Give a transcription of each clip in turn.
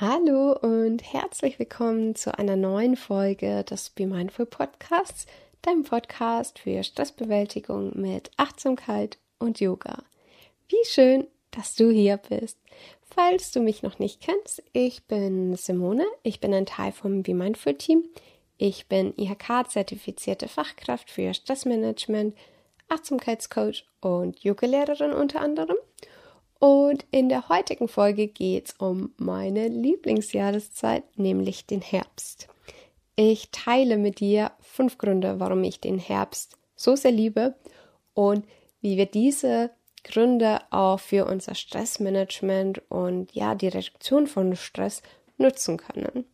Hallo und herzlich willkommen zu einer neuen Folge des Be Mindful Podcasts, deinem Podcast für Stressbewältigung mit Achtsamkeit und Yoga. Wie schön, dass du hier bist. Falls du mich noch nicht kennst, ich bin Simone, ich bin ein Teil vom Be Mindful Team. Ich bin IHK-zertifizierte Fachkraft für Stressmanagement, Achtsamkeitscoach und Yoga-Lehrerin unter anderem. Und in der heutigen Folge geht es um meine Lieblingsjahreszeit, nämlich den Herbst. Ich teile mit dir fünf Gründe, warum ich den Herbst so sehr liebe und wie wir diese Gründe auch für unser Stressmanagement und ja, die Reduktion von Stress nutzen können.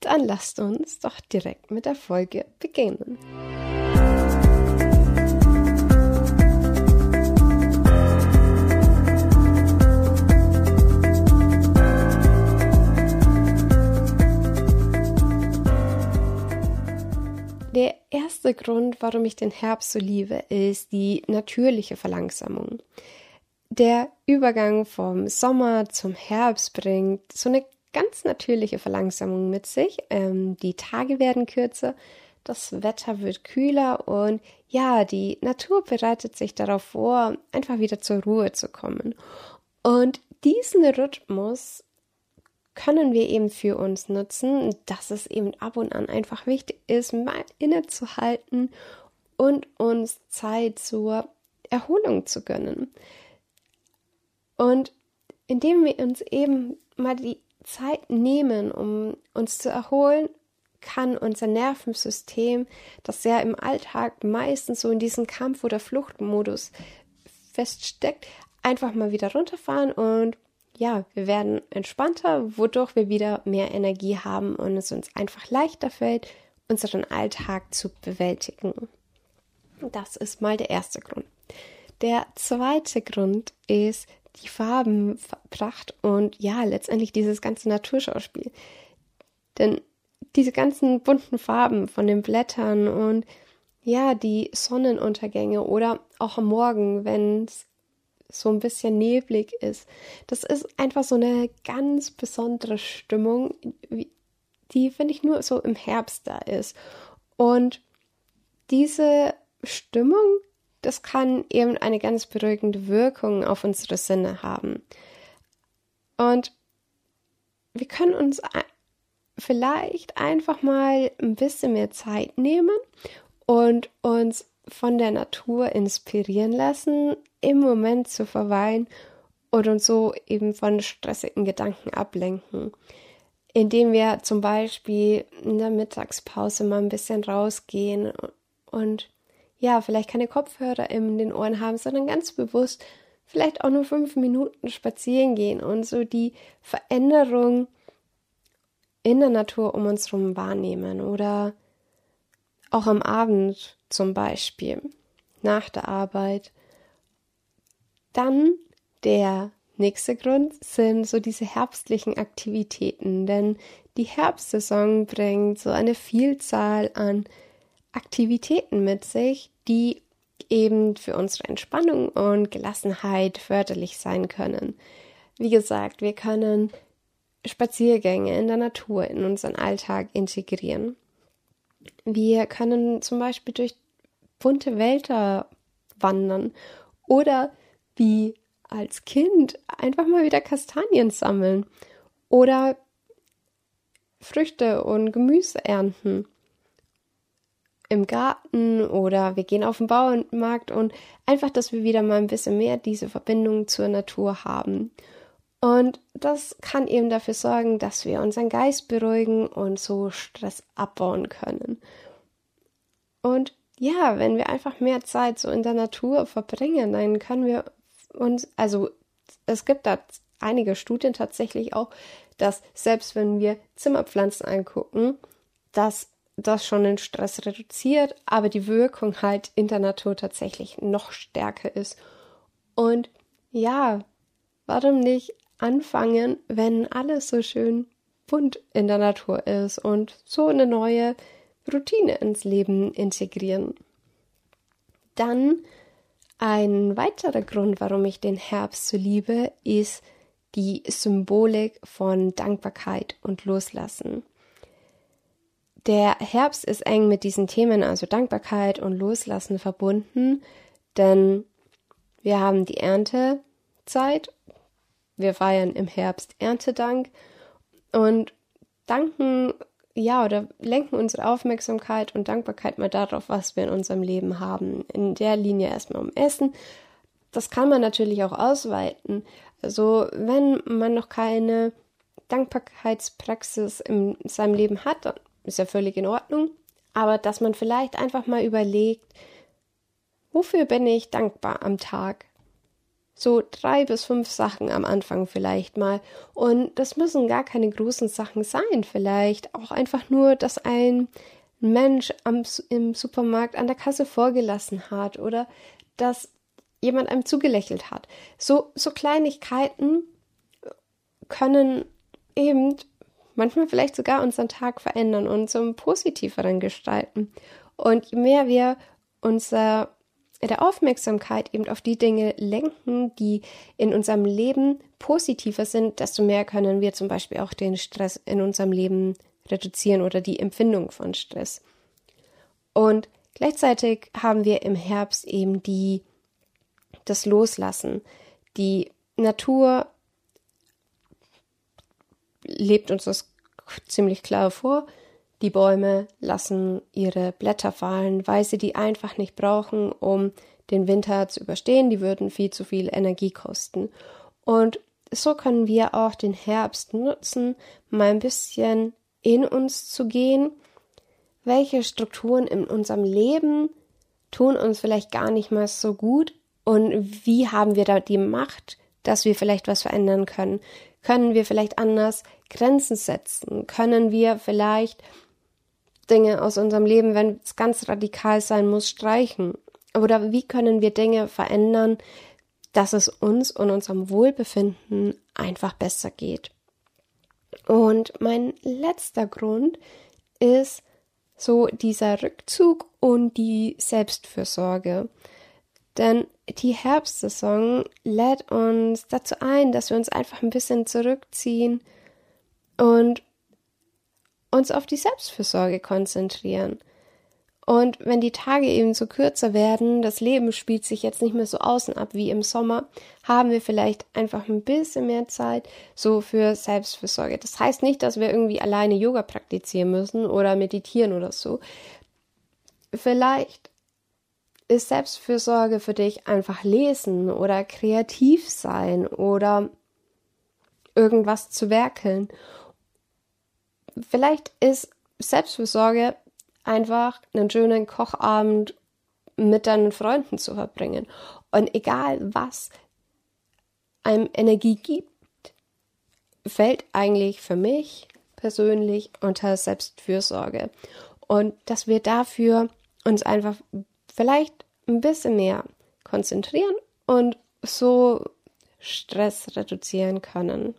Dann lasst uns doch direkt mit der Folge beginnen. Erste Grund, warum ich den Herbst so liebe, ist die natürliche Verlangsamung. Der Übergang vom Sommer zum Herbst bringt so eine ganz natürliche Verlangsamung mit sich. Ähm, die Tage werden kürzer, das Wetter wird kühler und ja, die Natur bereitet sich darauf vor, einfach wieder zur Ruhe zu kommen. Und diesen Rhythmus können wir eben für uns nutzen, dass es eben ab und an einfach wichtig ist, mal innezuhalten und uns Zeit zur Erholung zu gönnen. Und indem wir uns eben mal die Zeit nehmen, um uns zu erholen, kann unser Nervensystem, das ja im Alltag meistens so in diesem Kampf- oder Fluchtmodus feststeckt, einfach mal wieder runterfahren und ja, wir werden entspannter, wodurch wir wieder mehr Energie haben und es uns einfach leichter fällt, unseren Alltag zu bewältigen. Das ist mal der erste Grund. Der zweite Grund ist die Farbenpracht und ja, letztendlich dieses ganze Naturschauspiel. Denn diese ganzen bunten Farben von den Blättern und ja, die Sonnenuntergänge oder auch am Morgen, wenn es so ein bisschen neblig ist. Das ist einfach so eine ganz besondere Stimmung, die, finde ich, nur so im Herbst da ist. Und diese Stimmung, das kann eben eine ganz beruhigende Wirkung auf unsere Sinne haben. Und wir können uns vielleicht einfach mal ein bisschen mehr Zeit nehmen und uns von der Natur inspirieren lassen, im Moment zu verweilen und uns so eben von stressigen Gedanken ablenken. Indem wir zum Beispiel in der Mittagspause mal ein bisschen rausgehen und ja, vielleicht keine Kopfhörer in den Ohren haben, sondern ganz bewusst vielleicht auch nur fünf Minuten spazieren gehen und so die Veränderung in der Natur um uns herum wahrnehmen oder auch am Abend zum Beispiel, nach der Arbeit. Dann der nächste Grund sind so diese herbstlichen Aktivitäten, denn die Herbstsaison bringt so eine Vielzahl an Aktivitäten mit sich, die eben für unsere Entspannung und Gelassenheit förderlich sein können. Wie gesagt, wir können Spaziergänge in der Natur in unseren Alltag integrieren. Wir können zum Beispiel durch bunte Wälder wandern oder wie als Kind einfach mal wieder Kastanien sammeln oder Früchte und Gemüse ernten im Garten oder wir gehen auf den Bauernmarkt und einfach, dass wir wieder mal ein bisschen mehr diese Verbindung zur Natur haben. Und das kann eben dafür sorgen, dass wir unseren Geist beruhigen und so Stress abbauen können. Und ja, wenn wir einfach mehr Zeit so in der Natur verbringen, dann können wir uns, also es gibt da einige Studien tatsächlich auch, dass selbst wenn wir Zimmerpflanzen angucken, dass das schon den Stress reduziert, aber die Wirkung halt in der Natur tatsächlich noch stärker ist. Und ja, warum nicht anfangen, wenn alles so schön bunt in der Natur ist und so eine neue Routine ins Leben integrieren. Dann ein weiterer Grund, warum ich den Herbst so liebe, ist die Symbolik von Dankbarkeit und Loslassen. Der Herbst ist eng mit diesen Themen, also Dankbarkeit und Loslassen verbunden, denn wir haben die Erntezeit, wir feiern im Herbst Erntedank und danken, ja, oder lenken unsere Aufmerksamkeit und Dankbarkeit mal darauf, was wir in unserem Leben haben. In der Linie erstmal um Essen. Das kann man natürlich auch ausweiten. Also, wenn man noch keine Dankbarkeitspraxis in seinem Leben hat, dann ist ja völlig in Ordnung. Aber dass man vielleicht einfach mal überlegt, wofür bin ich dankbar am Tag? So drei bis fünf Sachen am Anfang vielleicht mal. Und das müssen gar keine großen Sachen sein. Vielleicht auch einfach nur, dass ein Mensch am, im Supermarkt an der Kasse vorgelassen hat oder dass jemand einem zugelächelt hat. So, so Kleinigkeiten können eben manchmal vielleicht sogar unseren Tag verändern und zum Positiveren gestalten. Und je mehr wir unser der Aufmerksamkeit eben auf die Dinge lenken, die in unserem Leben positiver sind, desto mehr können wir zum Beispiel auch den Stress in unserem Leben reduzieren oder die Empfindung von Stress. Und gleichzeitig haben wir im Herbst eben die das Loslassen. Die Natur lebt uns das ziemlich klar vor. Die Bäume lassen ihre Blätter fallen, weil sie die einfach nicht brauchen, um den Winter zu überstehen. Die würden viel zu viel Energie kosten. Und so können wir auch den Herbst nutzen, mal ein bisschen in uns zu gehen. Welche Strukturen in unserem Leben tun uns vielleicht gar nicht mal so gut und wie haben wir da die Macht, dass wir vielleicht was verändern können? Können wir vielleicht anders Grenzen setzen? Können wir vielleicht Dinge aus unserem Leben, wenn es ganz radikal sein muss, streichen? Oder wie können wir Dinge verändern, dass es uns und unserem Wohlbefinden einfach besser geht? Und mein letzter Grund ist so dieser Rückzug und die Selbstfürsorge. Denn die Herbstsaison lädt uns dazu ein, dass wir uns einfach ein bisschen zurückziehen und uns auf die Selbstfürsorge konzentrieren. Und wenn die Tage eben so kürzer werden, das Leben spielt sich jetzt nicht mehr so außen ab wie im Sommer, haben wir vielleicht einfach ein bisschen mehr Zeit so für Selbstfürsorge. Das heißt nicht, dass wir irgendwie alleine Yoga praktizieren müssen oder meditieren oder so. Vielleicht ist Selbstfürsorge für dich einfach lesen oder kreativ sein oder irgendwas zu werkeln. Vielleicht ist Selbstfürsorge einfach einen schönen Kochabend mit deinen Freunden zu verbringen. Und egal was einem Energie gibt, fällt eigentlich für mich persönlich unter Selbstfürsorge. Und dass wir dafür uns einfach vielleicht ein bisschen mehr konzentrieren und so Stress reduzieren können.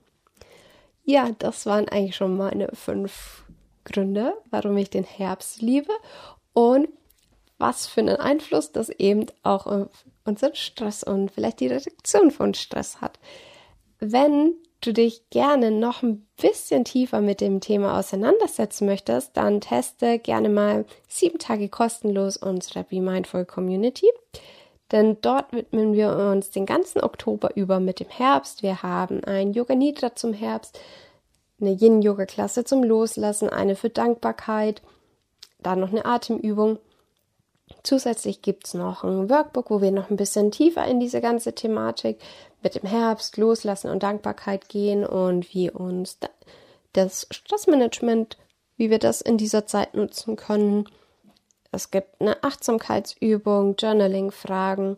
Ja, das waren eigentlich schon meine fünf Gründe, warum ich den Herbst liebe und was für einen Einfluss das eben auch auf unseren Stress und vielleicht die Reduktion von Stress hat. Wenn du dich gerne noch ein bisschen tiefer mit dem Thema auseinandersetzen möchtest, dann teste gerne mal sieben Tage kostenlos unsere Be Mindful Community. Denn dort widmen wir uns den ganzen Oktober über mit dem Herbst. Wir haben ein Yoga Nidra zum Herbst, eine Yin-Yoga-Klasse zum Loslassen, eine für Dankbarkeit, dann noch eine Atemübung. Zusätzlich gibt es noch ein Workbook, wo wir noch ein bisschen tiefer in diese ganze Thematik mit dem Herbst, Loslassen und Dankbarkeit gehen und wie uns das Stressmanagement, wie wir das in dieser Zeit nutzen können. Es gibt eine Achtsamkeitsübung, Journaling-Fragen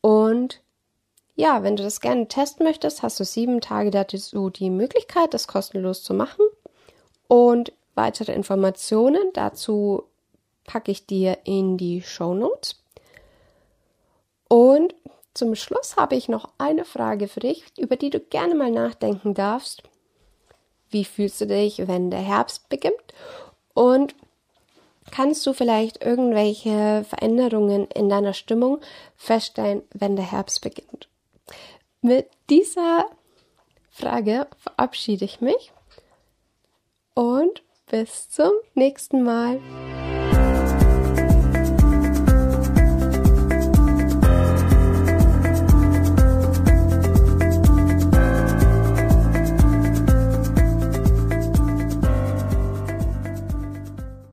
und ja, wenn du das gerne testen möchtest, hast du sieben Tage dazu die Möglichkeit, das kostenlos zu machen. Und weitere Informationen dazu packe ich dir in die Show Notes. Und zum Schluss habe ich noch eine Frage für dich, über die du gerne mal nachdenken darfst. Wie fühlst du dich, wenn der Herbst beginnt? Und kannst du vielleicht irgendwelche Veränderungen in deiner Stimmung feststellen, wenn der Herbst beginnt? Mit dieser Frage verabschiede ich mich und bis zum nächsten Mal.